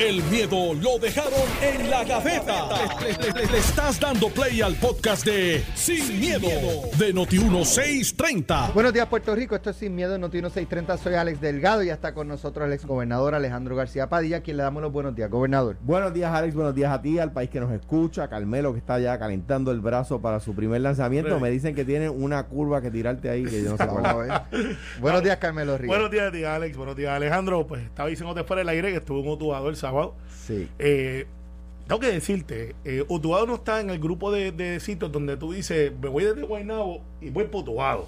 El miedo lo dejaron en la gaveta. Le, le- le- le estás dando play al podcast de Sin, miedo, de Noti1630. Buenos días, Puerto Rico. Esto es Sin Miedo en Noti 630. Soy Alex Delgado y ya está con nosotros el exgobernador Alejandro García Padilla, a quien le damos los buenos días. Gobernador. Buenos días, Alex. Buenos días a ti, al país que nos escucha. Carmelo, que está ya calentando el brazo para su primer lanzamiento. Me dicen que tiene una curva que tirarte ahí que yo no sé cuál. a buenos días, Carmelo Ríos. Buenos días, tía Alex. Buenos días, Alejandro. Pues estaba diciéndote fuera del aire que estuve en Utuado el sábado. Sí. Eh, tengo que decirte, eh, Utuado no está en el grupo de, de sitios donde tú dices, me voy desde Guaynabo y voy para Utuado.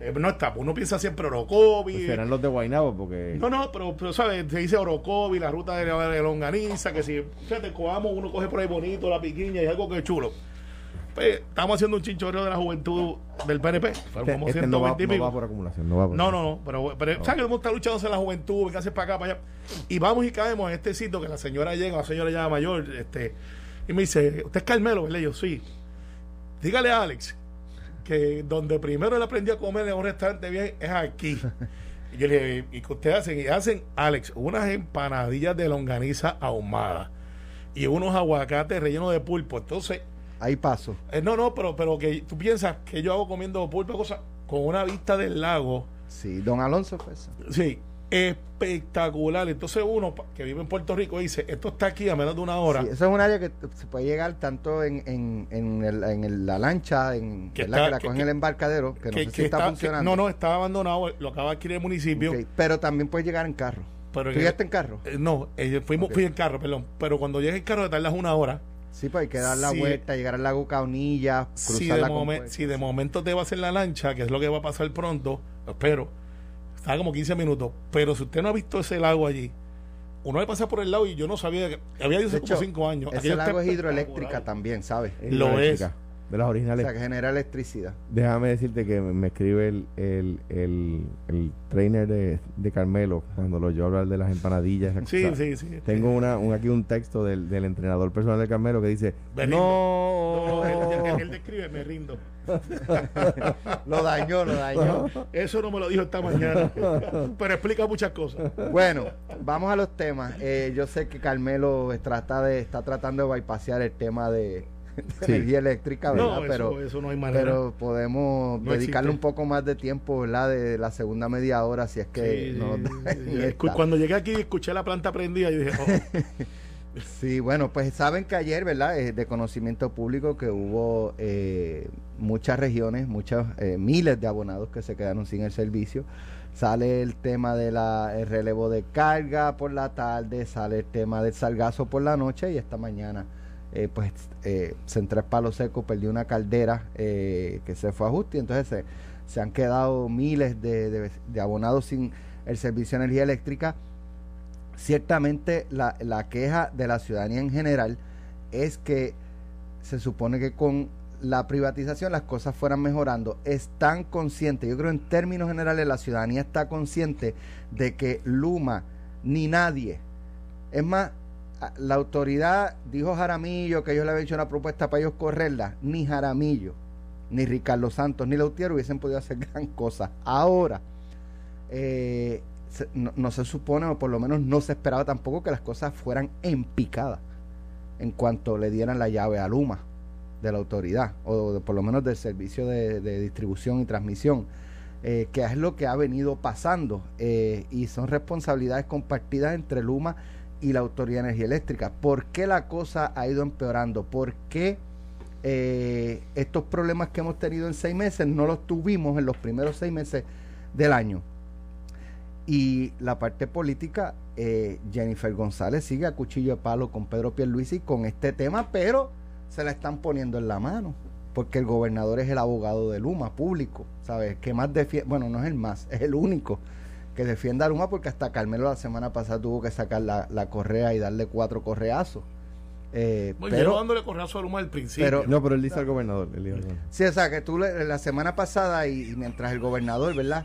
Eh, no está, uno piensa siempre Orocovi. Pues serán los de Guaynabo porque No, no, pero, pero ¿sabes? Se dice Orocovi, la ruta de, de Longaniza, que si fíjate, cojamos, uno coge por ahí bonito, la piquiña y algo que es chulo. Pues, estamos haciendo un chinchorreo de la juventud del PNP. Fueron este, como este no, va, 120 no va por acumulación. No, va por No, no, no, pero, pero No. ¿sabes que hemos estado luchando en la juventud? que haces para acá, para allá? Y vamos y caemos en este sitio que la señora llega, la señora ya mayor, este, y me dice, ¿usted es Carmelo? ¿verdad? Yo, sí. Dígale a Alex que donde primero él aprendió a comer en un restaurante bien es aquí. Y yo le dije, ¿y qué ustedes hacen? Y hacen, Alex, unas empanadillas de longaniza ahumada y unos aguacates rellenos de pulpo. Entonces, Ahí paso. eh, no, no, pero, pero que tú piensas que yo hago comiendo pulpo, cosas con una vista del lago. Sí, don Alonso fue eso. Sí, espectacular. Entonces uno que vive en Puerto Rico dice, esto está aquí a menos de una hora. Sí, eso es un área que se puede llegar tanto en, en, en, el- en el- la lancha, en Que que la que- cogen que- el embarcadero, que no sé si está, funcionando. no, no, está abandonado, lo acaba de adquirir el municipio. Pero también puede llegar en carro. Pero ¿Tú en- llegaste en carro? eh, no, eh, fuimos, fui en carro, perdón. Pero cuando llega el carro te tardas una hora. Sí, pues hay que dar la vuelta, llegar al lago Caunilla, cruzar Si la de, momen- compuerta. si de momento te vas en la lancha, que es lo que va a pasar pronto, espero, está como 15 minutos. Pero si usted no ha visto ese lago allí, uno le pasa por el lado y yo no sabía que había hace como hecho, 5 años. Ese lago es hidroeléctrica también, ¿sabes? Es Lo eléctrica, De las O originales. sea, que genera electricidad. Déjame decirte que me escribe el, el, el, el trainer de, de Carmelo cuando lo oyó hablar de las empanadillas. Sí, sí, sí. Tengo una, un, aquí un texto del, del entrenador personal de Carmelo que dice: Me rindo. No, No, él, él- él describe, me rindo. Lo dañó, lo dañó. Eso no me lo dijo esta mañana. Pero explica muchas cosas. Bueno, vamos a los temas. Eh, yo sé que Carmelo trata de, está tratando de bypasear el tema de, de Sí. energía eléctrica, ¿verdad? No, pero, eso, no hay manera. pero podemos No dedicarle existe. un poco más de tiempo, ¿verdad? De la segunda media hora, si es que Sí, no sí, Cuando llegué aquí escuché la planta prendida y dije, oh, Sí, bueno, pues saben que ayer, ¿verdad? Es de conocimiento público que hubo eh, muchas regiones, muchos eh, miles de abonados que se quedaron sin el servicio. Sale el tema del relevo de carga por la tarde, sale el tema del salgazo por la noche y esta mañana, eh, pues, eh, Central Palo Seco perdió una caldera eh, que se fue a ajuste y entonces se, se han quedado miles de, de- abonados sin el servicio de energía eléctrica ciertamente la, la queja de la ciudadanía en general es que se supone que con la privatización las cosas fueran mejorando. Están conscientes, yo creo en términos generales la ciudadanía está consciente de que Luma ni nadie, es más, la autoridad dijo Jaramillo que ellos le habían hecho una propuesta para ellos correrla, ni Jaramillo, ni Ricardo Santos, ni Lautier hubiesen podido hacer gran cosa. Ahora, eh, no, se supone, o por lo menos no se esperaba tampoco que las cosas fueran en picada en cuanto le dieran la llave a Luma de la autoridad, o por lo menos del servicio de, de distribución y transmisión, eh, que es lo que ha venido pasando, eh, y son responsabilidades compartidas entre Luma y la Autoridad de Energía Eléctrica. ¿Por qué la cosa ha ido empeorando? ¿Por qué eh, estos problemas que hemos tenido en seis meses no los tuvimos en los primeros seis meses del año? Y la parte política, eh, Jennifer González sigue a cuchillo de palo con Pedro Pierluisi con este tema, pero se la están poniendo en la mano, porque el gobernador es el abogado de Luma, público, ¿sabes? Que más defiende, bueno, no es el más, es el único que defiende a Luma, porque hasta Carmelo la semana pasada tuvo que sacar la, la correa y darle cuatro correazos. Eh, pero, dándole correazo a Luma al principio. pero- No, pero él dice al gobernador. él al gobernador. sí, o sea, que tú le- la semana pasada y, y mientras el gobernador, ¿verdad?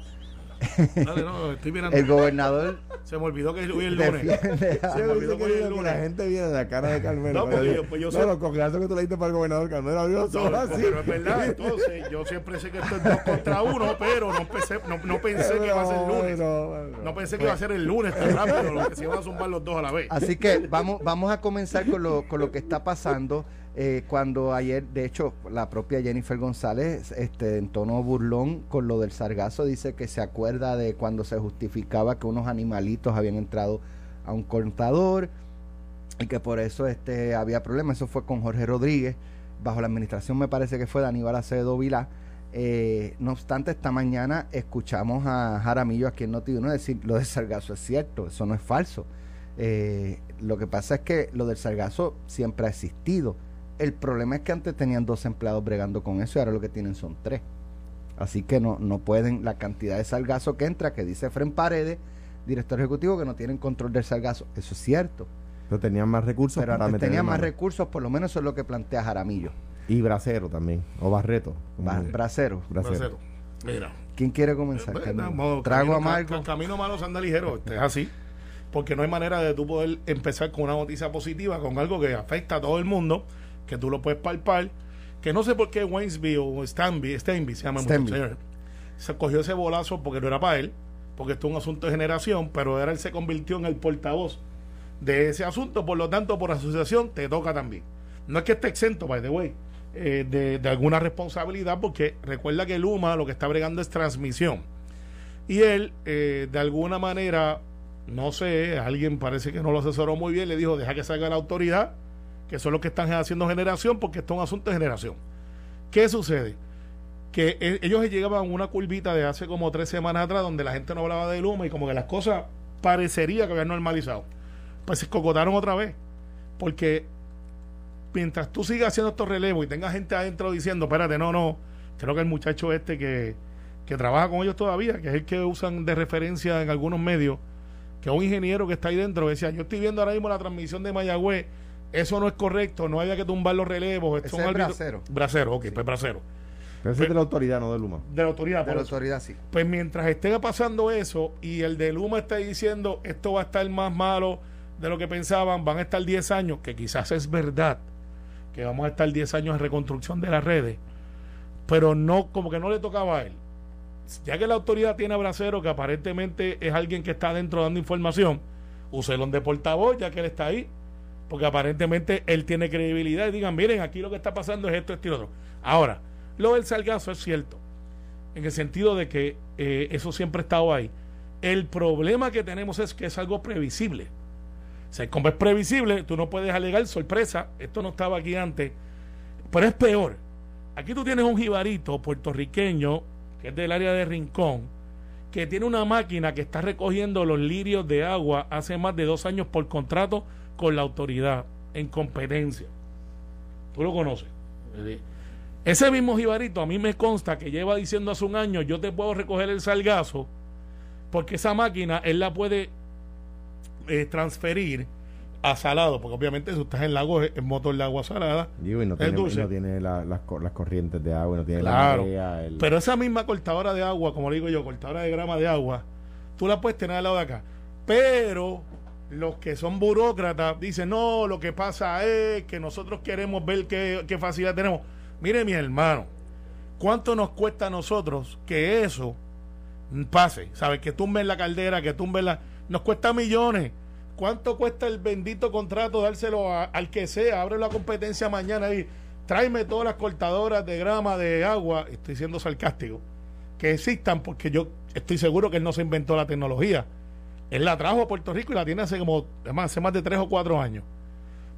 Dale, no, estoy mirando. El gobernador Se me olvidó que hoy es el lunes. defiende Sí, me olvidó que poner el que la lunes. gente viene de la cara de Carmelo. No, Pero porque yo- pues yo no, sé- los congresos que tú le diste para el gobernador Carmelo, No, así. pero es verdad, entonces yo siempre sé que esto es dos contra uno, pero no pensé, no, no pensé que iba a ser lunes. No, no, no. no pensé que iba a ser el lunes tan rápido, lo que se iban a zumbar los dos a la vez. Así que vamos, vamos a comenzar con lo, con lo que está pasando. Eh, cuando ayer, de hecho, la propia Jennifer González, este, en tono burlón con lo del sargazo, dice que se acuerda de cuando se justificaba que unos animalitos habían entrado a un contador y que por eso este, había problemas. Eso fue con Jorge Rodríguez, bajo la administración me parece que fue de Aníbal Acevedo Vilá. Eh, no obstante, esta mañana escuchamos a Jaramillo aquí en Noti1 decir lo del sargazo es cierto, eso no es falso. Eh, lo que pasa es que lo del sargazo siempre ha existido el problema es que antes tenían dos empleados bregando con eso y ahora lo que tienen son tres. Así que no, no pueden, la cantidad de salgazo que entra, que dice Fren Paredes, director ejecutivo, que no tienen control del salgazo. Eso es cierto. Pero tenían más recursos Pero para tenían más recursos, por lo menos eso es lo que plantea Jaramillo. Y Bracero también, o Barreto. bracero. bracero. Mira. ¿Quién quiere comenzar? Eh, Trago amargo. camino malo anda ligero, este, es así. Porque no hay manera de tú poder empezar con una noticia positiva, con algo que afecta a todo el mundo que tú lo puedes palpar, que no sé por qué Waynesby o Stanby, Stanby se llama señor, se cogió ese bolazo porque no era para él, porque esto es un asunto de generación, pero ahora él se convirtió en el portavoz de ese asunto, por lo tanto, por asociación te toca también. No es que esté exento, by the way, eh, de, alguna responsabilidad, porque recuerda que Luma lo que está bregando es transmisión. Y él, eh, de alguna manera, no sé, alguien parece que no lo asesoró muy bien, le dijo, deja que salga la autoridad que son los que están haciendo generación, porque esto es un asunto de generación. ¿Qué sucede? Que e, ellos llegaban a una curvita de hace como tres semanas atrás donde la gente no hablaba de Luma y como que las cosas parecería que habían normalizado. Pues se cocotaron otra vez. Porque mientras tú sigas haciendo estos relevos y tengas gente adentro diciendo, espérate, no, no, creo que el muchacho este que, que trabaja con ellos todavía, que es el que usan de referencia en algunos medios, que es un ingeniero que está ahí dentro, decía, yo estoy viendo ahora mismo la transmisión de Mayagüez eso no es correcto, no había que tumbar los relevos. Ese es bracero. Bracero, ok, pues bracero. Pero ese es de la autoridad, no de Luma. De la autoridad, De la autoridad, sí. Pues mientras esté pasando eso y el de Luma está diciendo esto va a estar más malo de lo que pensaban, van a estar 10 años, que quizás es verdad, que vamos a estar 10 años en reconstrucción de las redes, pero no, como que no le tocaba a él. Ya que la autoridad tiene a Bracero, que aparentemente es alguien que está dentro dando información, úselo de portavoz, ya que él está ahí porque aparentemente él tiene credibilidad y digan, miren, aquí lo que está pasando es esto, esto y otro. Ahora, lo del salgazo es cierto, en el sentido de que eh, eso siempre ha estado ahí. El problema que tenemos es que es algo previsible. O sea, como es previsible, tú no puedes alegar sorpresa, esto no estaba aquí antes, pero es peor. Aquí tú tienes un jibarito puertorriqueño, que es del área de Rincón, que tiene una máquina que está recogiendo los lirios de agua hace más de dos años por contrato con la autoridad en competencia. Tú lo conoces. Ese mismo jibarito a mí me consta que lleva diciendo hace un año yo te puedo recoger el salgazo porque esa máquina él la puede eh, transferir a salado, porque obviamente si estás en lago es motor de agua salada. y no tiene, las, corrientes de agua, no tiene la Pero esa misma cortadora de agua, como digo yo, cortadora de grama de agua, tú la puedes tener al lado de acá. Pero los que son burócratas dicen, no, lo que pasa es que nosotros queremos ver qué, qué facilidad tenemos. Mire mi hermano, ¿cuánto nos cuesta a nosotros que eso pase? ¿Sabes? Que tumben la caldera, que tumben la... Nos cuesta millones. ¿Cuánto cuesta el bendito contrato dárselo al que sea? Abre la competencia mañana y tráeme todas las cortadoras de grama, de agua, estoy siendo sarcástico, que existan porque yo estoy seguro que él no se inventó la tecnología él la trajo a Puerto Rico y la tiene hace como hace más de tres o cuatro años.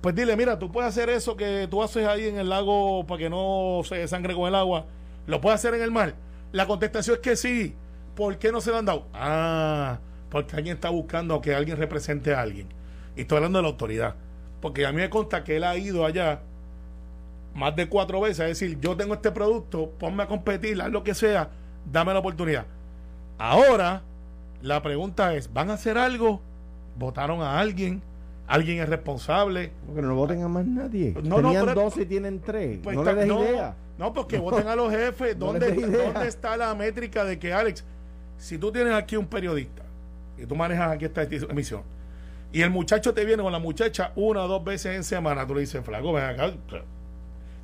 Pues dile, mira, tú puedes hacer eso que tú haces ahí en el lago para que no se sangre con el agua. ¿Lo puedes hacer en el mar? La contestación es que sí. ¿Por qué no se lo han dado? Ah, porque alguien está buscando que alguien represente a alguien. Y estoy hablando de la autoridad. Porque a mí me consta que él ha ido allá más de cuatro veces a decir, yo tengo este producto, ponme a competir, haz lo que sea, dame la oportunidad. Ahora la pregunta es, ¿van a hacer algo? ¿Votaron a alguien? ¿Alguien es responsable? Porque no voten a más nadie. No, Tenían no, 12 y tienen 3. Pues no des idea. No, porque voten a los jefes. ¿Dónde, ¿Dónde está la métrica de que, Alex, si tú tienes aquí un periodista y tú manejas aquí esta emisión y el muchacho te viene con la muchacha una o dos veces en semana, tú le dices, flaco, ven acá,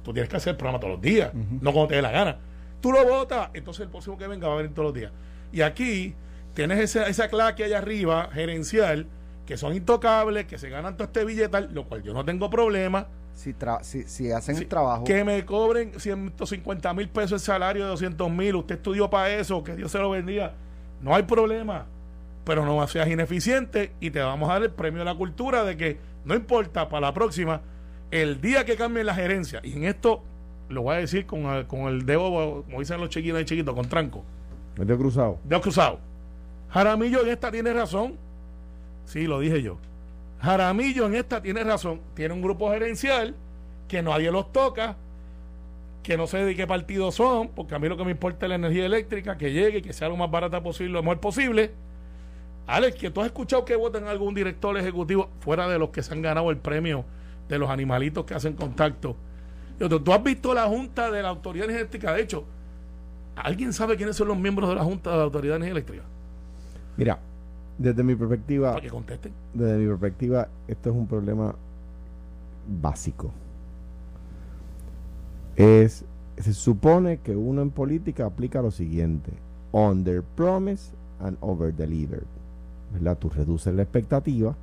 tú tienes que hacer el programa todos los días, no cuando te dé la gana. Tú lo votas, entonces el próximo que venga va a venir todos los días. Y aquí tienes esa, esa claque allá arriba, gerencial, que son intocables, que se ganan todo este billetal, lo cual yo no tengo problema. Si, tra- si, si hacen el trabajo. Que me cobren 150 mil pesos el salario de 200 mil, usted estudió para eso, que Dios se lo bendiga. No hay problema, pero no seas ineficiente y te vamos a dar el premio de la cultura de que no importa para la próxima, el día que cambie la gerencia, y en esto lo voy a decir con el, con el dedo, como dicen los chiquitos y chiquitos, con tranco, Medio cruzado. dedo cruzado. Jaramillo en esta tiene razón. Sí, lo dije yo. Jaramillo en esta tiene razón. Tiene un grupo gerencial que nadie los toca, que no sé de qué partido son, porque a mí lo que me importa es la energía eléctrica, que llegue, que sea lo más barata posible, lo mejor posible. Alex, que tú has escuchado que votan algún director ejecutivo fuera de los que se han ganado el premio de los animalitos que hacen contacto. Yo, ¿Tú tú has visto la Junta de la Autoridad Energética? De hecho, ¿alguien sabe quiénes son los miembros de la Junta de la Autoridad Energética? Mira, desde mi perspectiva, Para que contesten. desde mi perspectiva, esto es un problema básico. Es, se supone que uno en política aplica lo siguiente: under promise and over deliver. ¿Verdad? Tú reduces la expectativa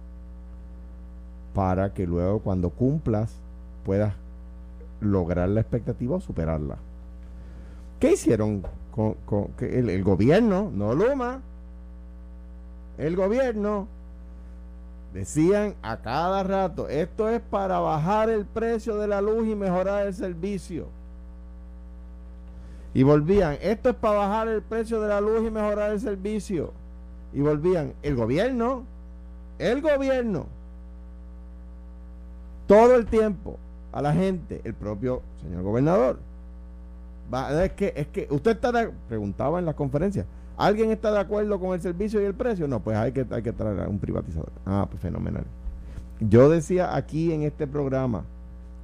para que luego cuando cumplas puedas lograr la expectativa o superarla. ¿Qué hicieron con, con- que el, el gobierno? No Luma. El gobierno decían a cada rato, esto es para bajar el precio de la luz y mejorar el servicio. Y volvían, esto es para bajar el precio de la luz y mejorar el servicio. Y volvían, el gobierno, el gobierno, todo el tiempo a la gente, el propio señor gobernador. Es que, es que usted está, preguntaba en la conferencia, ¿alguien está de acuerdo con el servicio y el precio? No, pues hay que, hay que traer a un privatizador. Ah, pues fenomenal. Yo decía aquí en este programa,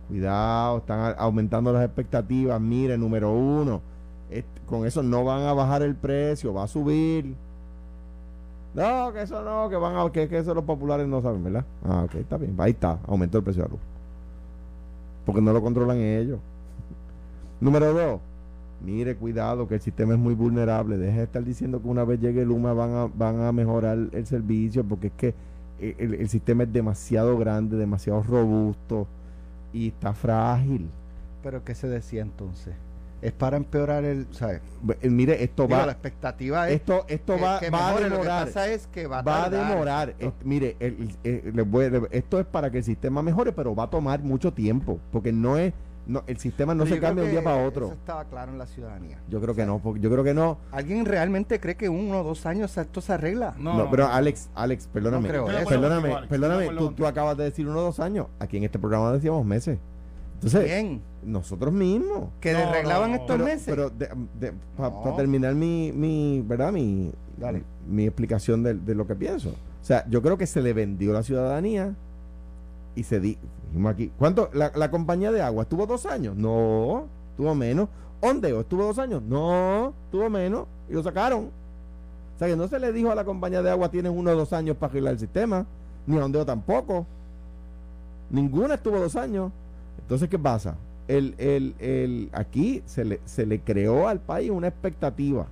cuidado, están aumentando las expectativas, mire, número uno, con eso no van a bajar el precio, va a subir. No, que eso no, que van a, que, que eso los populares no saben, ¿verdad? Ah, ok, está bien, ahí está, aumentó el precio de la luz. Porque no lo controlan ellos. Número dos, mire, cuidado, que el sistema es muy vulnerable. Deje de estar diciendo que una vez llegue Luma van a, van a mejorar el servicio, porque es que eh, el, el sistema es demasiado grande, demasiado robusto y está frágil. Pero ¿qué se decía entonces? Es para empeorar el... ¿sabes? Eh, Mire, esto Digo, va, la expectativa es esto, esto que, va, que va a mejore. Lo que demorar. pasa es que va a, va a tardar. demorar. Es- mire, el- el- a- esto es para que el sistema mejore, pero va a tomar mucho tiempo, porque no es, no, el sistema no Pero se cambia de un día para Eso otro. estaba claro en la ciudadanía. Yo creo O sea, que no, porque yo creo que no. ¿Alguien realmente cree que uno o dos años esto se arregla? No, pero Alex, Alex, perdóname, No creo eso. perdóname, Alex, perdóname, acuerdo tú, tú acabas de decir uno o dos años. Aquí en este programa decíamos meses. Entonces, Bien, nosotros mismos. que No, arreglaban no, no. estos Pero, meses. pero para No. terminar mi, mi, ¿verdad? Mi, Dale. mi explicación de, de lo que pienso. O sea, yo creo que se le vendió la ciudadanía y se di, aquí, ¿cuánto? La, la compañía de agua estuvo dos años, no, tuvo menos. Ondeo estuvo dos años, no, tuvo menos y lo sacaron. O sea que no se le dijo a la compañía de agua tienes uno o dos años para arreglar el sistema, ni a Ondeo tampoco. Ninguna estuvo dos años. Entonces, ¿qué pasa? El, el, el, aquí se le, se le creó al país una expectativa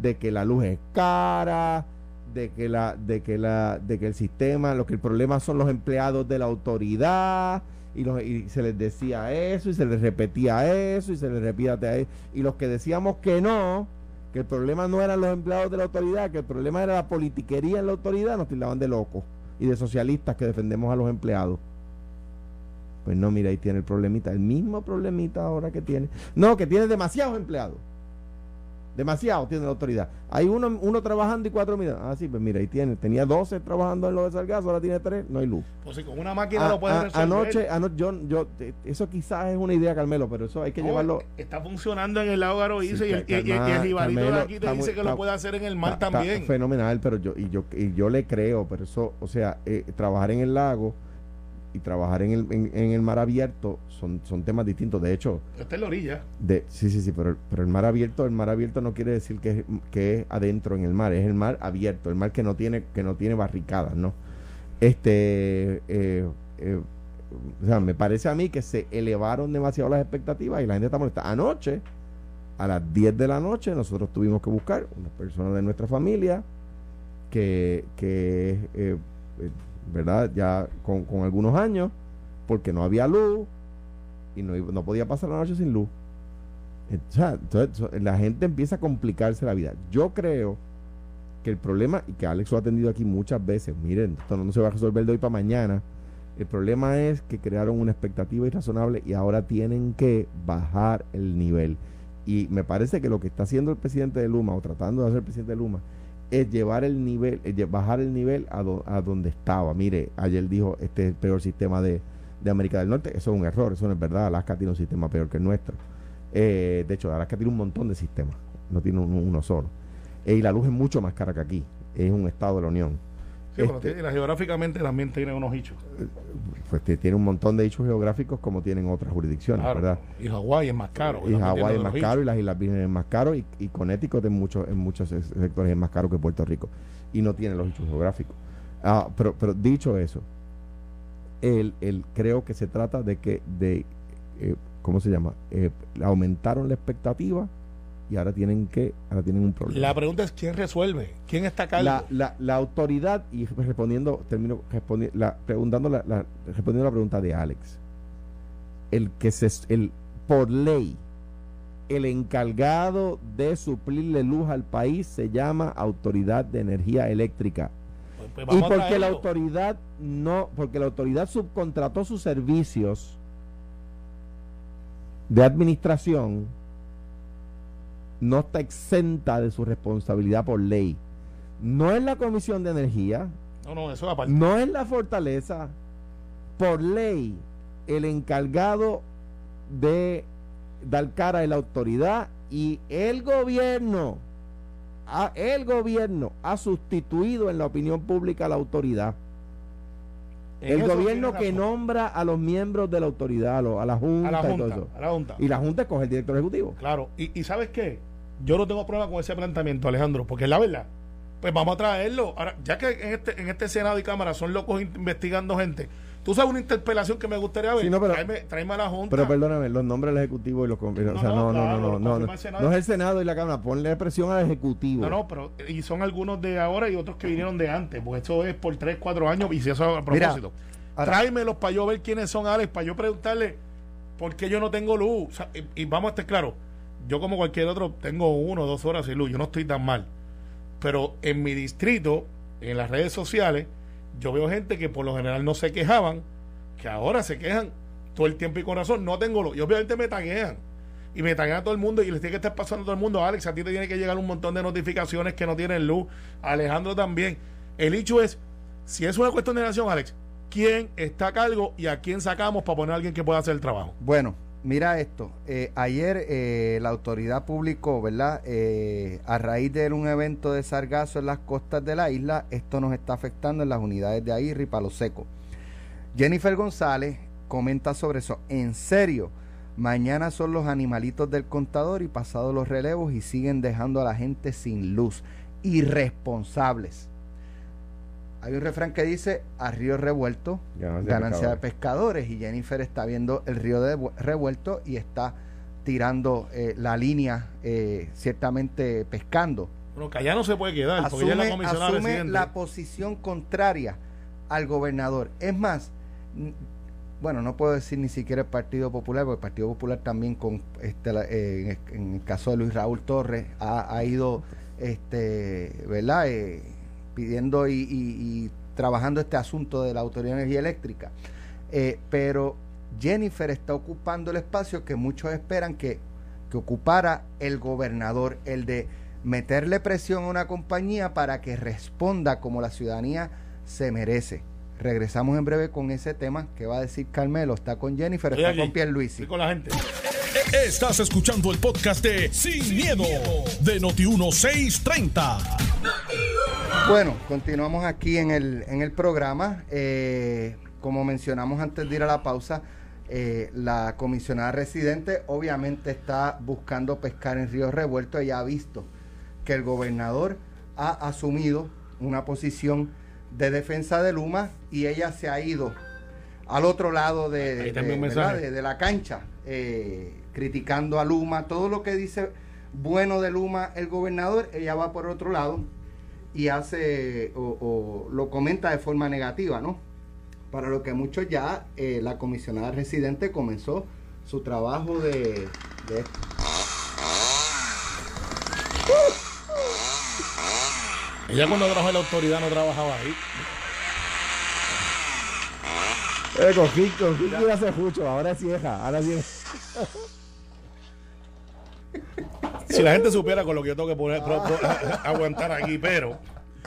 de que la luz es cara, de que la, de que la, de que el sistema, lo que el problema son los empleados de la autoridad, y, los, y se les decía eso, y se les repetía eso, y se les repetía eso, y los que decíamos que no, que el problema no eran los empleados de la autoridad, que el problema era la politiquería en la autoridad, nos tildaban de locos y de socialistas que defendemos a los empleados. Pues no, mira, ahí tiene el problemita, el mismo problemita ahora que tiene. No, que tiene demasiados empleados. Demasiado tiene la autoridad. Hay uno, uno trabajando y cuatro mira. Ah, sí, pues mira, ahí tiene. Tenía 12 trabajando en lo de Salgazo, ahora tiene 3, no hay luz. Pues si con una máquina A- lo puedes a- resolver. anoche, anoche, yo, yo, eso quizás es una idea, Carmelo, pero eso hay que No, llevarlo. Está funcionando en el lago Garoíce Sí, y, el, y- y- el rivalito de aquí te dice muy- que lo puede hacer en el mar Está- está también. fenomenal, pero yo y yo y yo le creo, pero eso, o sea, eh, trabajar en el lago y trabajar en el, en, en el mar abierto son, son temas distintos. De hecho, Está en la orilla. de, sí, sí, sí, pero, pero el mar abierto, el mar abierto no quiere decir que es, que es adentro en el mar, es el mar abierto, el mar que no tiene, que no tiene barricadas, ¿no? Este eh, eh, o sea, me parece a mí que se elevaron demasiado las expectativas y la gente está molesta. Anoche, a las 10 de la noche, nosotros tuvimos que buscar unas personas de nuestra familia que, que eh, ¿verdad? Ya con, con algunos años, porque no había luz y no, no podía pasar la noche sin luz. Eh, entonces la gente empieza a complicarse la vida. Yo creo que el problema, y que Alex lo ha atendido aquí muchas veces, miren, esto no se va a resolver de hoy para mañana. El problema es que crearon una expectativa irrazonable y ahora tienen que bajar el nivel. Y me parece que lo que está haciendo el presidente de Luma, o tratando de hacer el presidente de Luma, es llevar el nivel, bajar el nivel a, a donde estaba. Mire, ayer dijo, este es el peor sistema de, de América del Norte. Eso es un error, eso no es verdad. Alaska tiene un sistema peor que el nuestro. Eh, de hecho, Alaska tiene un montón de sistemas, no tiene un- uno solo. Eh, y la luz es mucho más cara que aquí. Es un estado de la Unión. Sí, Este- la geográficamente también tiene unos hichos. Pues tiene un montón de hechos geográficos como tienen otras jurisdicciones, Claro. ¿verdad? Y Hawái es más caro. y Hawái es más caro y las Islas Vírgenes es más caro y, y Connecticut en muchos, en muchos se- sectores es más caro que Puerto Rico y no tiene los hechos geográficos. Ah, pero, pero dicho eso, el, el, creo que se trata de que, de, eh, ¿cómo se llama? Eh, aumentaron la expectativa y ahora tienen que, ahora tienen un problema. La pregunta es quién resuelve, quién está a cargo. La, la, la autoridad, y respondiendo, termino respondi- la, preguntando la, la- respondiendo la pregunta de Alex, el que se, el, por ley, el encargado de suplirle luz al país se llama Autoridad de Energía Eléctrica. Pues- pues Y porque la autoridad no, porque la autoridad subcontrató sus servicios de administración, no está exenta de su responsabilidad por ley. No es la Comisión de Energía, No, no, eso es aparte. no es la fortaleza. Por ley, el encargado de dar cara es la autoridad y el gobierno, el gobierno ha sustituido en la opinión pública a la autoridad. En el gobierno que nombra a los miembros de la autoridad, a, lo- a la Junta, a la y todo Junta. eso. A la Junta. Y la Junta escoge el director ejecutivo. Claro, y, y ¿sabes qué? Yo no tengo problema con ese planteamiento, Alejandro, porque la verdad, pues vamos a traerlo. Ahora, ya que en este, en este Senado y Cámara son locos in- investigando gente, tú sabes una interpelación que me gustaría ver. Sí, no, pero- tráeme, tráeme a la Junta. Pero perdóname, los nombres del Ejecutivo y los... con- o sea, no, no, no, claro, no, no, no, no es el Senado y la Cámara, ponle presión al Ejecutivo. No, no, pero y son algunos de ahora y otros que vinieron de antes, porque eso es por 3, 4 años y si eso a propósito. Tráemelos para yo ver quiénes son, Alex, para yo preguntarle por qué yo no tengo luz. O sea, y, y vamos a estar claro, yo como cualquier otro tengo uno o dos horas sin luz, yo no estoy tan mal. Pero en mi distrito, en las redes sociales, yo veo gente que por lo general no se quejaban, que ahora se quejan todo el tiempo y con razón, no tengo luz. Y obviamente me taguean. Y me taguean a todo el mundo y les tiene que estar pasando a todo el mundo. Alex, a ti te tiene que llegar un montón de notificaciones que no tienen luz. Alejandro también. El hecho es, si es una cuestión de nación, Alex, ¿quién está a cargo y a quién sacamos para poner a alguien que pueda hacer el trabajo? Bueno, mira esto. Eh, ayer eh, la autoridad publicó, ¿verdad? Eh, a raíz de un evento de sargazo en las costas de la isla, esto nos está afectando en las unidades de Aguirre y Palo Seco. Jennifer González comenta sobre eso. En serio, mañana son los animalitos del contador y pasados los relevos y siguen dejando a la gente sin luz. Irresponsables. Hay un refrán que dice, a río revuelto, Ganancia de ganancia de pescadores. y Jennifer está viendo el río de revuelto y está tirando eh, la línea eh, ciertamente pescando Bueno, que allá no se puede quedar, porque ella es la asume, comisionada asume residente. la posición contraria al gobernador es más bueno no puedo decir ni siquiera el Partido Popular porque el Partido Popular también con este la- eh, en, el, en el caso de Luis Raúl Torres ha, ha ido este verdad Eh, pidiendo y, y- y trabajando este asunto de la Autoridad de Energía Eléctrica Eh, pero Jennifer está ocupando el espacio que muchos esperan que, que ocupara el gobernador, el de meterle presión a una compañía para que responda como la ciudadanía se merece. Regresamos en breve con ese tema que va a decir Carmelo. Está con Jennifer, Estoy está con Pierluisi. Estoy con la gente. Estás escuchando el podcast de Sin, miedo, de Noti1630. Bueno, continuamos aquí en el, en el programa. Eh, como mencionamos antes de ir a la pausa, eh, la comisionada residente obviamente está buscando pescar en ríos revueltos. Ella ha visto que el gobernador ha asumido una posición de defensa de Luma y ella se ha ido al otro lado de, de la cancha, eh, criticando a Luma, todo lo que dice bueno de Luma el gobernador, ella va por otro lado y hace o, o lo comenta de forma negativa, ¿no? Para lo que muchos ya eh, la comisionada residente comenzó su trabajo de, de Ella cuando trabajó en la autoridad no trabajaba ahí. Eh, Rick iba hace mucho, ahora es vieja, ahora sí es- Si la gente supiera con lo que yo tengo que poner, aguantar aquí, pero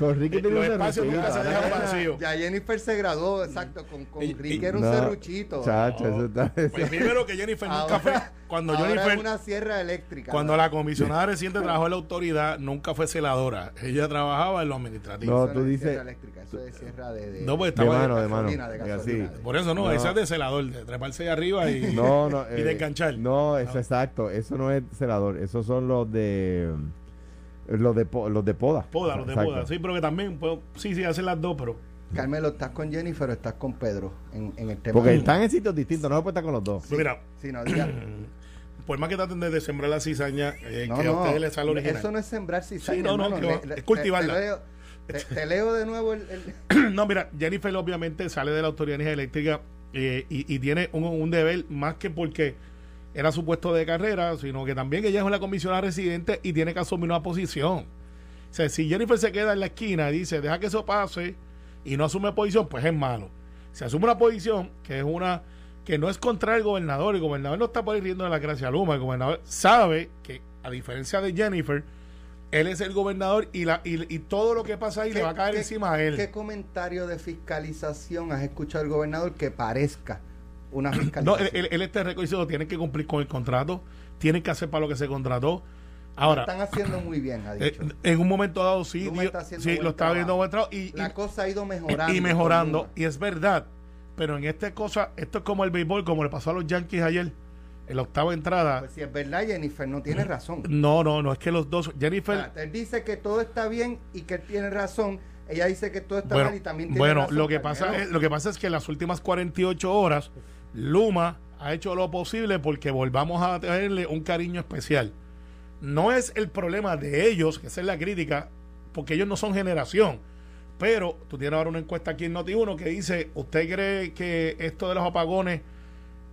Con Ricky tiene Los un espacios serruchito, nunca se ahora dejan es- vacíos. Ya Jennifer se graduó, exacto, con, con Y- Rick y- era un No, serruchito. Chacho, eso está. pues, primero que Jennifer nunca fue. Ahora, Cuando ahora Jennifer. es una sierra eléctrica. Cuando ¿no? la comisionada reciente trabajó en la autoridad, nunca fue celadora. Ella trabajaba en lo administrativo. No, Eso tú es dices- sierra eléctrica, eso es sierra de, de- No, pues De estaba. mano, de mano. gasolina, de Así. gasolina, de- Por eso no, No. esa es de celador, de treparse ahí arriba y. No, no. Y de eh, enganchar. No, eso exacto. Eso no es celador. Esos son los de. Los de, po- los de poda. Poda, los de Exacto. poda. Sí, pero que también, pues, sí, sí, hacen las dos, pero. Carmelo, ¿estás con Jennifer o estás con Pedro en, en el tema? Porque están en sitios distintos, no se puede estar con los dos. Mira, Sí, no, diga. por más que traten de, sembrar la cizaña, eh, No, que a no, ustedes les sale original. Eso no es sembrar cizaña, Sí, no, no, hermano. Le- le- es cultivarla. Te, te leo, te- te leo de nuevo el... el- no, mira, Jennifer obviamente sale de la Autoridad de Energía Eléctrica eh, y, y tiene un, un deber más que porque era su puesto de carrera, sino que también ella es una comisionada residente y tiene que asumir una posición. O sea, si Jennifer se queda en la esquina y dice, deja que eso pase y no asume posición, pues es malo. Si asume una posición que es una que no es contra el gobernador, el gobernador no está por ahí riendo de la gracia Luma, el gobernador sabe que a diferencia de Jennifer, él es el gobernador y, la, y, y todo lo que pasa ahí le va a caer ¿Qué- encima a él. ¿Qué comentario de fiscalización has escuchado del gobernador que parezca una? No, él, él, está reconocido, tiene que cumplir con el contrato, tiene que hacer para lo que se contrató. Ahora, Están haciendo muy bien, ha eh, dicho. en un momento dado sí, está sí lo está viendo buen trabajo y, La y- cosa ha ido mejorando. y mejorando, y es verdad, pero en esta cosa, esto es como el béisbol, como le pasó a los Yankees ayer, en la octava entrada. Pues si es verdad, Jennifer no tiene razón. no, no, no es que los dos, Jennifer, O sea, él dice que todo está bien y que él tiene razón. Ella dice que todo está bueno, mal y también tiene bueno razón. lo que pasa es, lo que pasa es que en las últimas 48 horas Luma ha hecho lo posible porque volvamos a tenerle un cariño especial. No es el problema de ellos, que esa es la crítica, porque ellos no son generación. Pero tú tienes ahora una encuesta aquí en Noti1 que dice, ¿usted cree que esto de los apagones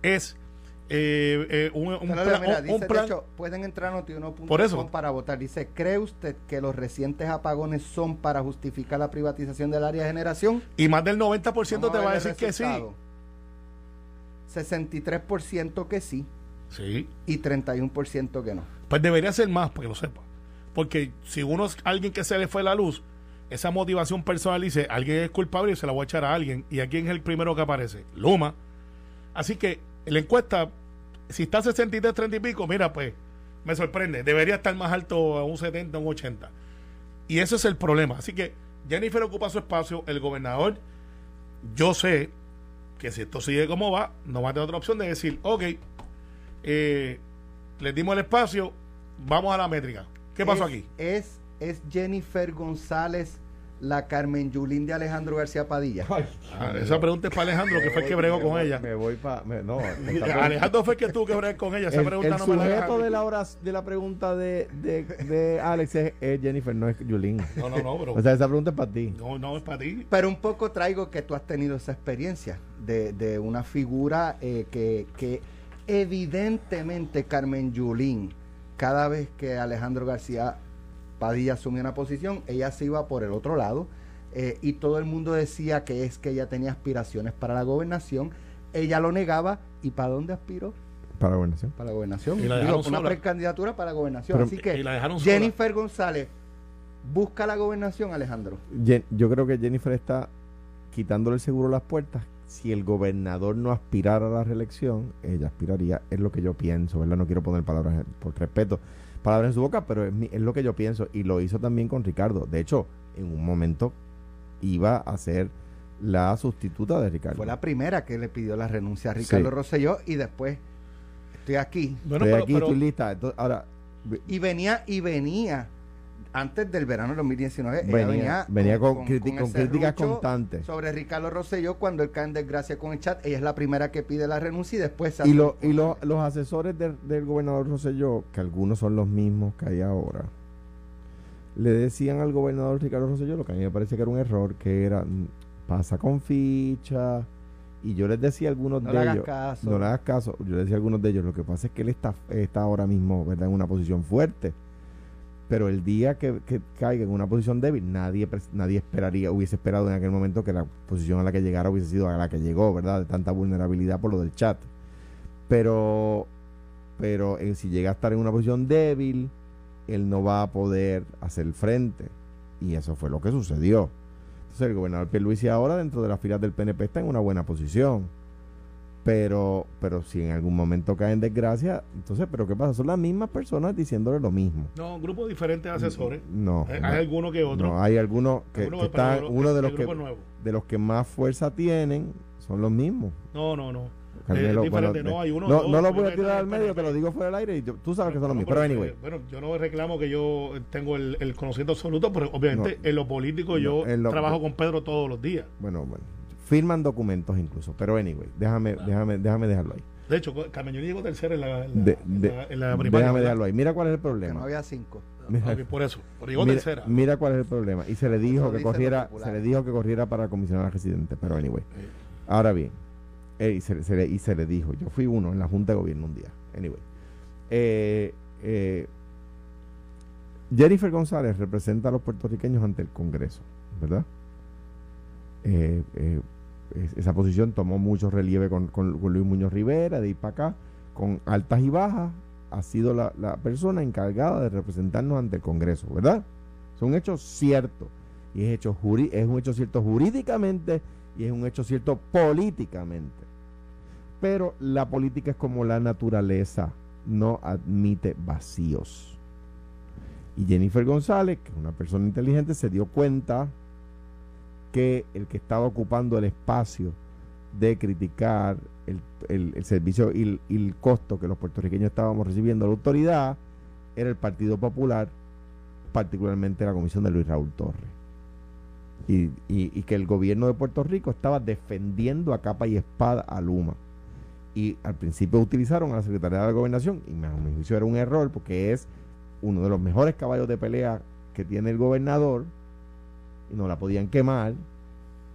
es eh, eh, un, un Pero plan- mira, un- dice, un de plan- hecho, pueden entrar a notiuno.com Por eso. para votar. Dice, ¿cree usted que los recientes apagones son para justificar la privatización del área de generación? y más del 90% Vamos te va a decir que sí. Resultado. 63% que sí Sí. y 31% que no. Pues debería ser más, para que lo sepa. Porque si uno es alguien que se le fue la luz, esa motivación personal dice, alguien es culpable y se la voy a echar a alguien. ¿Y a quién es el primero que aparece? Luma. Así que la encuesta, si está 63, 30 y pico, mira, pues me sorprende. Debería estar más alto a un 70, un 80. Y ese es el problema. Así que Jennifer ocupa su espacio, el gobernador, yo sé que si esto sigue como va, no va a tener otra opción de decir, ok, eh, les dimos el espacio, vamos a la métrica. ¿Qué pasó Es- aquí? Es, es Jennifer González la Carmen Yulín de Alejandro García Padilla. Ah, esa pregunta es para Alejandro, que fue el que bregó con ella. Me voy para. No, Alejandro fue el que tuvo que bregar con ella. Esa el, pregunta el no me la de la, hora, de la pregunta de, de, de Alex es, es Jennifer, no es Yulín. No, no, no, pero. O sea, esa pregunta es para ti. no, no es para ti. Pero un poco traigo que tú has tenido esa experiencia de, de una figura eh, que, que evidentemente Carmen Yulín, cada vez que Alejandro García Padilla asumía una posición, ella se iba por el otro lado eh, y todo el mundo decía que es que ella tenía aspiraciones para la gobernación. Ella lo negaba y ¿para dónde aspiró? Para la gobernación. Para la gobernación. Y la Digo, dejaron una sola. precandidatura para la gobernación. Pero- Así que y la dejaron sola. Jennifer González busca la gobernación, Alejandro. Yo creo que Jennifer está quitándole el seguro a las puertas. Si el gobernador no aspirara a la reelección, ella aspiraría, es lo que yo pienso, ¿verdad? No quiero poner palabras por respeto, palabras en su boca, pero es, mi- es lo que yo pienso. Y lo hizo también con Ricardo. De hecho, en un momento iba a ser la sustituta de Ricardo. Fue la primera que le pidió la renuncia a Ricardo Sí. Rosselló y después estoy aquí. Bueno, estoy pero, aquí, pero- estoy lista. Entonces, ahora, Y venía, y venía, antes del verano del 2019, ella venía, venía, venía con, el con críticas constantes. sobre Ricardo Rosselló cuando él cae en desgracia con el chat. Ella es la primera que pide la renuncia y después se Y, lo- y lo- los asesores del, del gobernador Rosselló, que algunos son los mismos que hay ahora, le decían al gobernador Ricardo Rosselló lo que a mí me parece que era un error, que era mm, pasa con ficha. Y yo les decía a algunos No de ellos, caso. no le hagas caso, yo les decía a algunos de ellos, lo que pasa es que él está, está ahora mismo ¿verdad? en una posición fuerte. Pero el día que, caiga en una posición débil, nadie, nadie esperaría, hubiese esperado en aquel momento que la posición a la que llegara hubiese sido a la que llegó, ¿verdad? De tanta vulnerabilidad por lo del chat. Pero, pero eh, si llega a estar en una posición débil, él no va a poder hacer frente. Y eso fue lo que sucedió. Entonces el gobernador Pierluisi ahora dentro de las filas del PNP está en una buena posición. Pero, pero si en algún momento cae en desgracia, entonces, ¿pero qué pasa? Son las mismas personas diciéndole lo mismo. No, un grupo diferente de asesores. No. Hay, no. hay alguno que otro. No, hay algunos que, Alguno, que están, uno de los que de los que más fuerza tienen son los mismos. No, no, no. Carmelo, es diferente, bueno, no, hay uno. no, dos, no lo voy a tirar al medio, te lo digo fuera del aire y yo- tú sabes que son los No, mismos. Pero anyway, eh, Bueno, yo no reclamo que yo tengo el, el conocimiento absoluto, pero obviamente No. en lo político yo lo- trabajo con Pedro todos los días. bueno, bueno, firman documentos incluso. Pero anyway, déjame, déjame, déjame dejarlo ahí. De hecho, Carmen llegó tercera en la, en la, De- en de- la- en la primaria. déjame ¿verdad? dejarlo ahí. Mira cuál es el Que no problema. había cinco. Mira, Ok, por eso. Pero llegó mira, tercera. mira cuál es el problema. Y se le dijo Eso que corriera, se le dijo que corriera para comisionar residente. Pero anyway. Ahora bien, eh, y, se, se le, y se le dijo, yo fui uno en la Junta de Gobierno un día. Anyway. Eh, eh, Jennifer González representa a los puertorriqueños ante el Congreso, ¿verdad? Eh, eh, es- esa posición tomó mucho relieve con, con- Luis Muñoz Rivera, de ir para acá, con altas y bajas, ha sido la, la persona encargada de representarnos ante el Congreso, ¿verdad? Es un hecho cierto. Y es, juri- es un hecho cierto jurídicamente y es un hecho cierto políticamente. Pero la política es como la naturaleza, no admite vacíos. Y Jennifer González, que es una persona inteligente, se dio cuenta que el que estaba ocupando el espacio de criticar el, el- servicio y el, costo que los puertorriqueños estábamos recibiendo la autoridad era el Partido Popular, particularmente la comisión de Luis Raúl Torres. Y, y- y que el gobierno de Puerto Rico estaba defendiendo a capa y espada a Luma. Y al principio utilizaron a la Secretaría de la Gobernación, y a mi juicio era un error, porque es uno de los mejores caballos de pelea que tiene el gobernador, y no la podían quemar.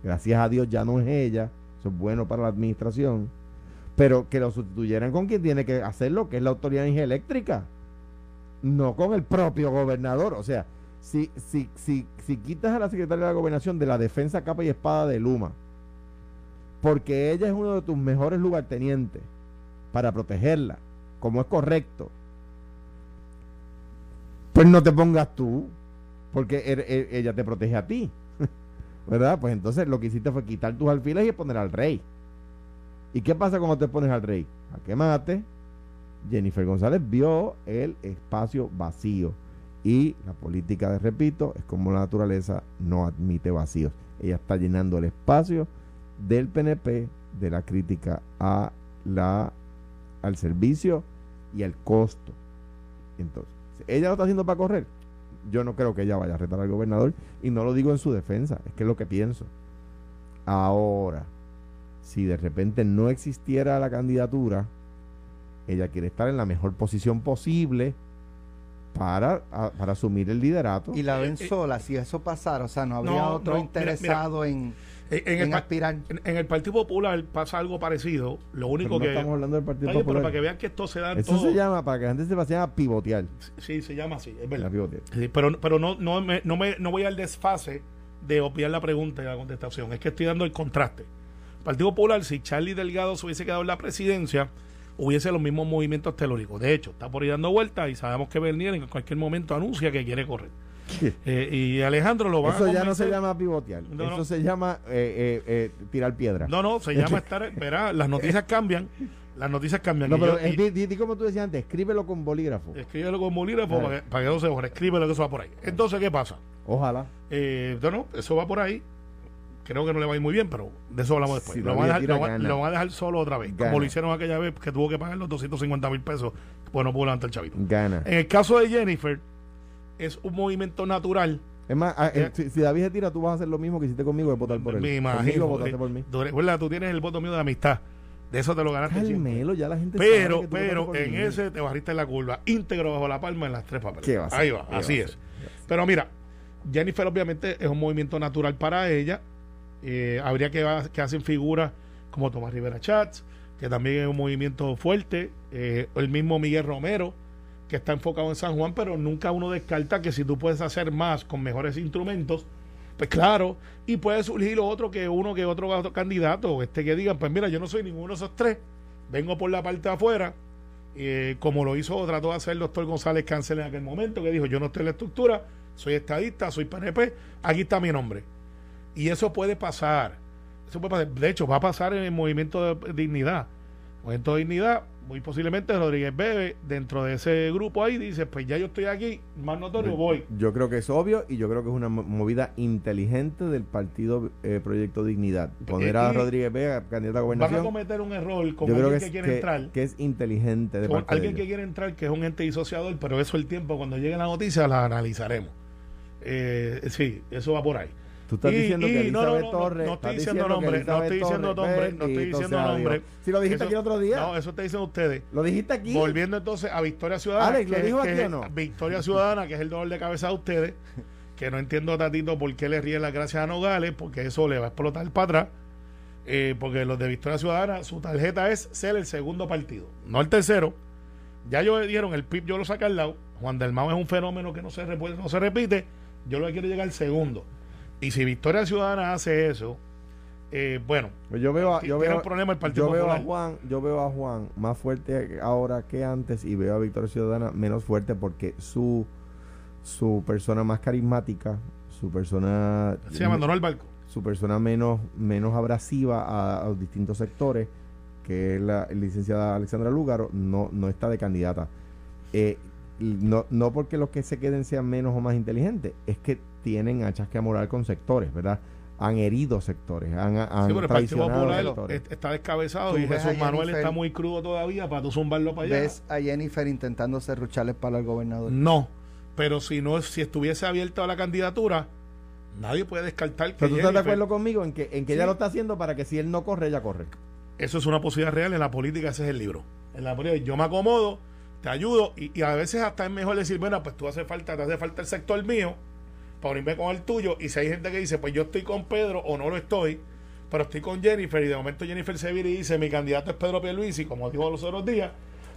Gracias a Dios ya no es ella, eso es bueno para la administración. Pero que lo sustituyeran con quien tiene que hacerlo, que es la Autoridad Eléctrica, no con el propio gobernador. O sea, si, si, si, si quitas a la Secretaria de la Gobernación de la defensa capa y espada de Luma, porque ella es uno de tus mejores lugartenientes para protegerla, como es correcto, pues no te pongas tú, porque er- er- ella te protege a ti. ¿Verdad? Pues entonces lo que hiciste fue quitar tus alfiles y poner al rey. ¿Y qué pasa cuando te pones al rey? A que mate. Jennifer González vio el espacio vacío. Y la política de, repito, es como la naturaleza no admite vacíos. Ella está llenando el espacio del PNP de la crítica a la al servicio y al costo. Entonces, ella lo está haciendo para correr. Yo no creo que ella vaya a retar al gobernador y no lo digo en su defensa, es que es lo que pienso. Ahora, si de repente no existiera la candidatura, ella quiere estar en la mejor posición posible para, a- para asumir el liderato. Y la ven Eh, eh, sola, si eso pasara, o sea, no habría no, otro no, mira, interesado en, En, el, pa- aspirar. en- en el Partido Popular pasa algo parecido. Lo Pero único no que. estamos hablando del Partido Oye, pero Popular. para que vean que esto se da en Eso todo. se llama, para que la gente se llama pivotear. Sí, se llama así, es verdad. pivotear. Sí, pero pero no, no, me, no, me, no voy al desfase de obviar la pregunta y la contestación. Es que estoy dando el contraste. Partido Popular, si Charlie Delgado se hubiese quedado en la presidencia, hubiese los mismos movimientos telúricos. De hecho, está por ahí dando vueltas y sabemos que Bernier en cualquier momento anuncia que quiere correr. Eh, y Alejandro lo va Eso a ya no se llama pivotear. No, Eso no. se llama eh, eh, tirar piedra. No, no, se llama estar. Verá, las noticias cambian. Las noticias cambian. No, pero yo- di, di- como tú decías antes, escríbelo con bolígrafo. Escríbelo con bolígrafo para que, para que no se borre. Escríbelo que eso va por ahí. Entonces, ¿qué pasa? Ojalá. Eh, no, no, eso va por ahí. Creo que no le va a ir muy bien, pero de eso hablamos después. Si lo, van a dejar, lo, va- gana. lo van a dejar solo otra vez. Gana. Como lo hicieron aquella vez que tuvo que pagar los 250 mil pesos. Pues no pudo levantar el chavito. Gana. En el caso de Jennifer, es un movimiento natural. Es más, ah, eh, si, si David se tira, tú vas a hacer lo mismo que hiciste conmigo de votar por él. Me Conmigo imagino. votaste por mí. Tú, recuerda, tú tienes el voto mío de amistad. De eso te lo ganaste ya la gente Pero, pero en mí. ese te barriste en la curva, íntegro bajo la palma en las tres papeles. ¿Qué va a Ahí va, ¿Qué así va es. Pero mira, Jennifer obviamente es un movimiento natural para ella. Eh, habría que, que hacen figuras como Tomás Rivera Chats, que también es un movimiento fuerte. Eh, el mismo Miguel Romero, que está enfocado en San Juan, pero nunca uno descarta que si tú puedes hacer más con mejores instrumentos, pues claro, y puede surgir otro que uno que otro, otro candidato, este que digan, pues mira, yo no soy ninguno de esos tres, vengo por la parte de afuera, eh, como lo hizo, trató de hacer el doctor González Cancel en aquel momento, que dijo, yo no estoy en la estructura, soy estadista, soy PNP, aquí está mi nombre. Y eso puede pasar. Eso puede pasar. De hecho, va a pasar en el movimiento de dignidad. Movimiento de dignidad, muy posiblemente Rodríguez Bebe, dentro de ese grupo ahí, dice, pues ya yo estoy aquí, más notorio, voy. Yo creo que es obvio y yo creo que es una movida inteligente del partido eh, Proyecto Dignidad. Poner a Rodríguez Bebe candidato a gobernación. Van a cometer un error con alguien que, quiere entrar. Que es inteligente de con alguien que quiere entrar, que es un ente disociador, pero eso el tiempo, cuando llegue la noticia, la analizaremos. Eh, sí, eso va por ahí. Tú estás diciendo que Elizabeth no, no, Torres. No, estoy diciendo nombre, no estoy diciendo nombre, no estoy diciendo nombre. Si lo dijiste aquí el otro día. No, eso te dicen ustedes. Lo dijiste aquí. Volviendo entonces a Victoria Ciudadana. Alex, ¿lo dijo aquí o no? Victoria Ciudadana, que es el dolor de cabeza de ustedes, que no entiendo a Tatito por qué le ríen las gracias a Nogales, porque eso le va a explotar para atrás. Eh, porque los de Victoria Ciudadana, su tarjeta es ser el segundo partido, no el tercero. Ya ellos dieron el PIB, yo lo saqué al lado. Juan del Mao es un fenómeno que no se, no se repite. Yo lo que quiero llegar al segundo. Y si Victoria Ciudadana hace eso, eh, bueno, pues yo veo, a, yo veo, un problema el Partido yo veo a Juan, yo veo a Juan más fuerte ahora que antes y veo a Victoria Ciudadana menos fuerte porque su su persona más carismática, su persona se abandonó el barco, su persona menos menos abrasiva a, los distintos sectores, que es la licenciada Alexandra Lúgaro, no no está de candidata. Eh, no, no porque los que se queden sean menos o más inteligentes, es que tienen achasque moral con sectores, ¿verdad? Han herido sectores, han, han sí, pero el está descabezado y Jesús Manuel está muy crudo todavía para tú zumbarlo para allá. ¿Ves a Jennifer intentando serrucharles para el gobernador? No, pero si no si estuviese abierta la candidatura, nadie puede descartar que ¿Pero tú estás de acuerdo conmigo en que, en que ella lo está haciendo para que si él no corre, ella corre? Eso es una posibilidad real. En la política ese es el libro. En la política yo me acomodo, te ayudo y, y a veces hasta es mejor decir, bueno, pues tú hace falta, te hace falta el sector mío para unirme con el tuyo. Y si hay gente que dice, pues yo estoy con Pedro o no lo estoy, pero estoy con Jennifer y de momento Jennifer se viene y dice, mi candidato es Pedro Pierluisi, como dijo los otros días,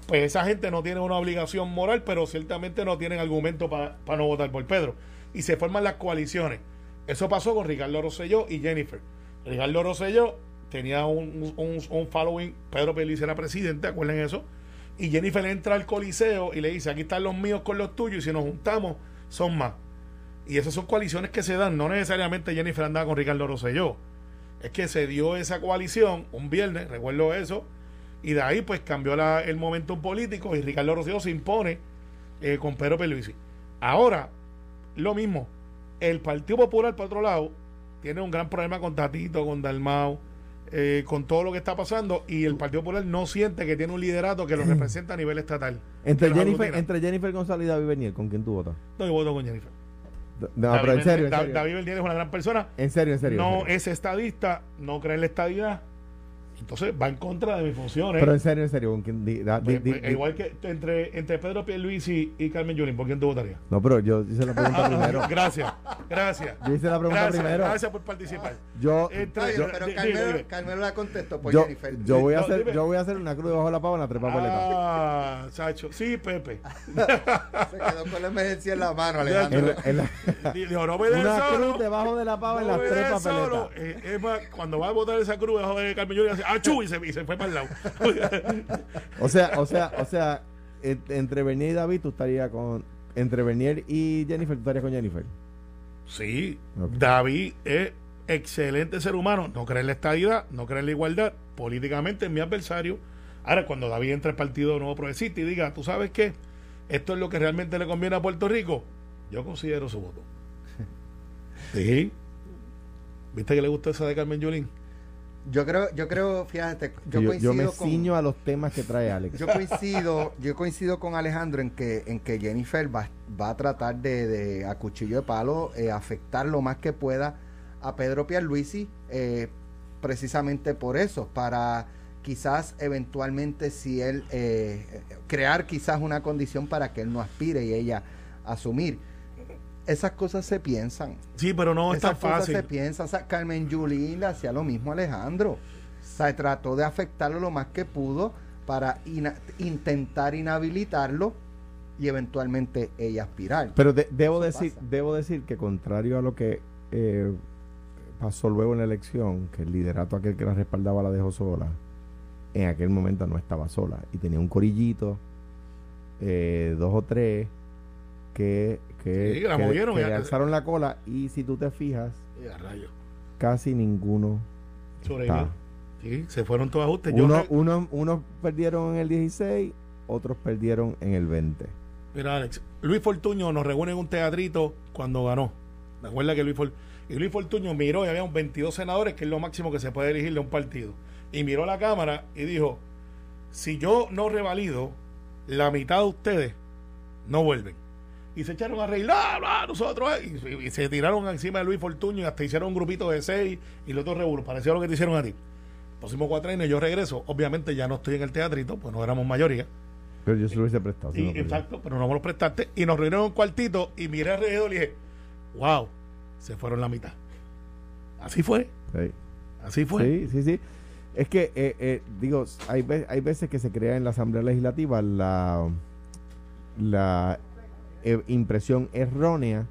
pues esa gente no tiene una obligación moral, pero ciertamente no tienen argumento para no votar por Pedro. Y se forman las coaliciones. Eso pasó con Ricardo Rosselló y Jennifer. Ricardo Rosselló tenía un, un, following, Pedro Pierluisi era presidente, acuerden eso, y Jennifer entra al coliseo y le dice, aquí están los míos con los tuyos y si nos juntamos son más. Y esas son coaliciones que se dan, no necesariamente Jennifer andaba con Ricardo Rosselló. Es que se dio esa coalición un viernes, recuerdo eso, y de ahí pues cambió el momento político y Ricardo Rosselló se impone eh, con Pedro Pelvisi. Ahora, lo mismo, el Partido Popular, por otro lado, tiene un gran problema con Tatito, con Dalmau, eh, con todo lo que está pasando y el Partido Popular no siente que tiene un liderato que lo representa a nivel estatal. Entre Jennifer, entre Jennifer González y David Bernier, ¿con quién tú votas? No, yo voto con Jennifer. David, en serio, David es una gran persona. En serio, en serio. No es estadista, no cree en la estadidad entonces va en contra de mis funciones. Pero en serio, en serio, pues, pues, igual que entre, entre Pedro Pierluisi y Carmen Yulín, ¿por quién tú votarías? No, pero yo hice la pregunta ah, primero. Gracias, gracias. Yo hice la pregunta primero. Gracias por participar. Yo, pero Carmelo, la contestó por Jennifer. Yo voy, a hacer, yo voy a hacer una cruz debajo de la pava en la trepa Ah, Sacho. Sí, Pepe. Se quedó con la emergencia en la mano, Alejandro. Dijo, no me una cruz debajo de la pava en la trepa peleta. Eh, es más, cuando va a votar esa cruz debajo de Carmen Yulín, ¡achú! Y se, y se fue para el lado. o sea, o sea, o sea, entre Bernier y David tú estarías con. Entre Bernier y Jennifer, tú estarías con Jennifer. Sí, David es excelente ser humano, no cree en la estabilidad, no cree en la igualdad, políticamente es mi adversario. Ahora, cuando David entra al Partido Nuevo Progresista y diga, ¿tú sabes qué? Esto es lo que realmente le conviene a Puerto Rico, yo considero su voto. Sí. ¿Viste que le gustó esa de Carmen Yulín? Yo creo, yo creo, fíjate, yo, coincido yo me ciño a los temas que trae Alex. Yo coincido, yo coincido con Alejandro en que, en que Jennifer va, va a tratar de, de, a cuchillo de palo, eh, afectar lo más que pueda a Pedro Pierluisi, eh, precisamente por eso, para quizás eventualmente si él eh, crear quizás una condición para que él no aspire y ella asumir. Esas cosas se piensan. Sí, pero no es tan Esas cosas se fácil. piensan. O sea, Carmen Yulín le hacía lo mismo a Alejandro. O sea, trató de afectarlo lo más que pudo para ina- intentar inhabilitarlo y eventualmente ella aspirar. Pero de- debo, Eso decir, pasa. debo decir que contrario a lo que eh, pasó luego en la elección, que el liderato aquel que la respaldaba la dejó sola, en aquel momento no estaba sola y tenía un corillito, eh, dos o tres, que, que, Sí, la que- movieron, que ya- le alzaron la cola y si tú te fijas, casi ninguno Sobrevivió. está. Sí, se fueron todos ajustes. Uno, uno- unos perdieron en el 16, otros perdieron en el 20. Mira, Alex, Luis Fortuño nos reúne en un teatrito cuando ganó. Recuerda que Luis, For- y Luis Fortuño miró y había un 22 senadores, que es lo máximo que se puede elegir de un partido. Y miró a la Cámara y dijo, si yo no revalido, la mitad de ustedes no vuelven. Y se echaron a reír, ¡Ah, nosotros, eh", y, y se tiraron encima de Luis Fortuño y hasta hicieron un grupito de seis y los otros revuelos. Pareció lo que te hicieron a ti. Próximo cuatro años yo regreso. Obviamente ya no estoy en el teatrito, pues no éramos mayoría. Pero yo se lo hubiese prestado. Y- no exacto, pero no me lo prestaste. Y nos reunieron en un cuartito y miré alrededor y dije, wow, se fueron la mitad. Así fue, Sí. así fue. Sí, sí, sí. Es que, eh, eh, digo, hay, hay veces que se crea en la Asamblea Legislativa la, la eh, impresión errónea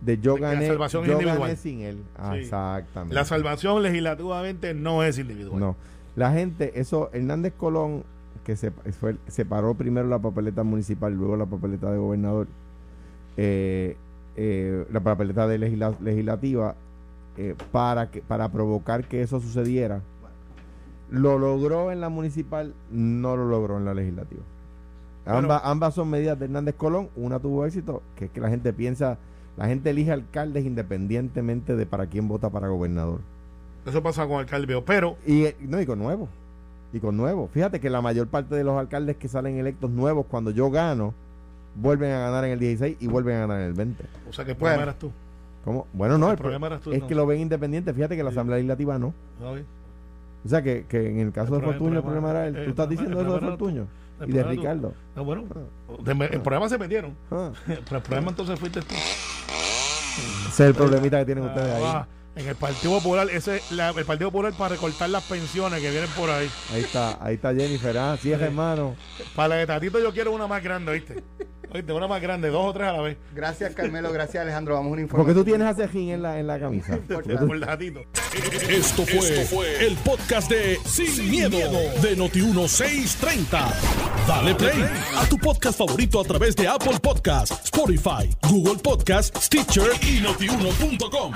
de yo la gané, salvación yo individual. gané sin él. Ah, Sí. Exactamente. La salvación legislativamente no es individual. No. La gente, eso, Hernández Colón, que se, fue, separó primero la papeleta municipal y luego la papeleta de gobernador, eh, eh, la papeleta de legisla- legislativa, eh, para, que, para provocar que eso sucediera. Lo logró en la municipal, no lo logró en la legislativa. Ambas, ambas son medidas de Hernández Colón. Una tuvo éxito, que es que la gente piensa, la gente elige alcaldes independientemente de para quién vota para gobernador. Eso pasa con alcalde Veo. Pero, Y, eh, no, y con nuevos. Y con nuevos. Fíjate que la mayor parte de los alcaldes que salen electos nuevos, cuando yo gano, vuelven a ganar en el 16 y vuelven a ganar en el 20. o sea, que el problema Bueno. eras tú. ¿Cómo? Bueno, no, El el pro- problema eras tú, es no. que lo ven independiente. Fíjate que la Sí. Asamblea Legislativa no. ¿sabes? O sea, que, que en el caso El de Fortuño el problema era él. ¿Tú estás diciendo eso de Fortuño? El Y de tú. Ricardo. No, bueno, de- el problema se metieron. Ah. Pero el problema entonces fuiste tú. Ese es el problemita que tienen ustedes ahí. Ah, en el Partido Popular, ese la- el Partido Popular para recortar las pensiones que vienen por ahí. Ahí está, ahí está Jennifer. Ah, sí, es hermano. Para la de Tatito yo quiero una más grande, ¿viste? ¿Oíste? Una más grande, dos o tres a la vez. Gracias, Carmelo. Gracias, Alejandro. Vamos a una Porque información. tú tienes a Cejín en la, en la camisa. Por, Porque por Tatito. Esto fue, el podcast de Sin, miedo, de Noti1630. Dale play a tu podcast favorito a través de Apple Podcasts, Spotify, Google Podcasts, Stitcher y notiuno.com.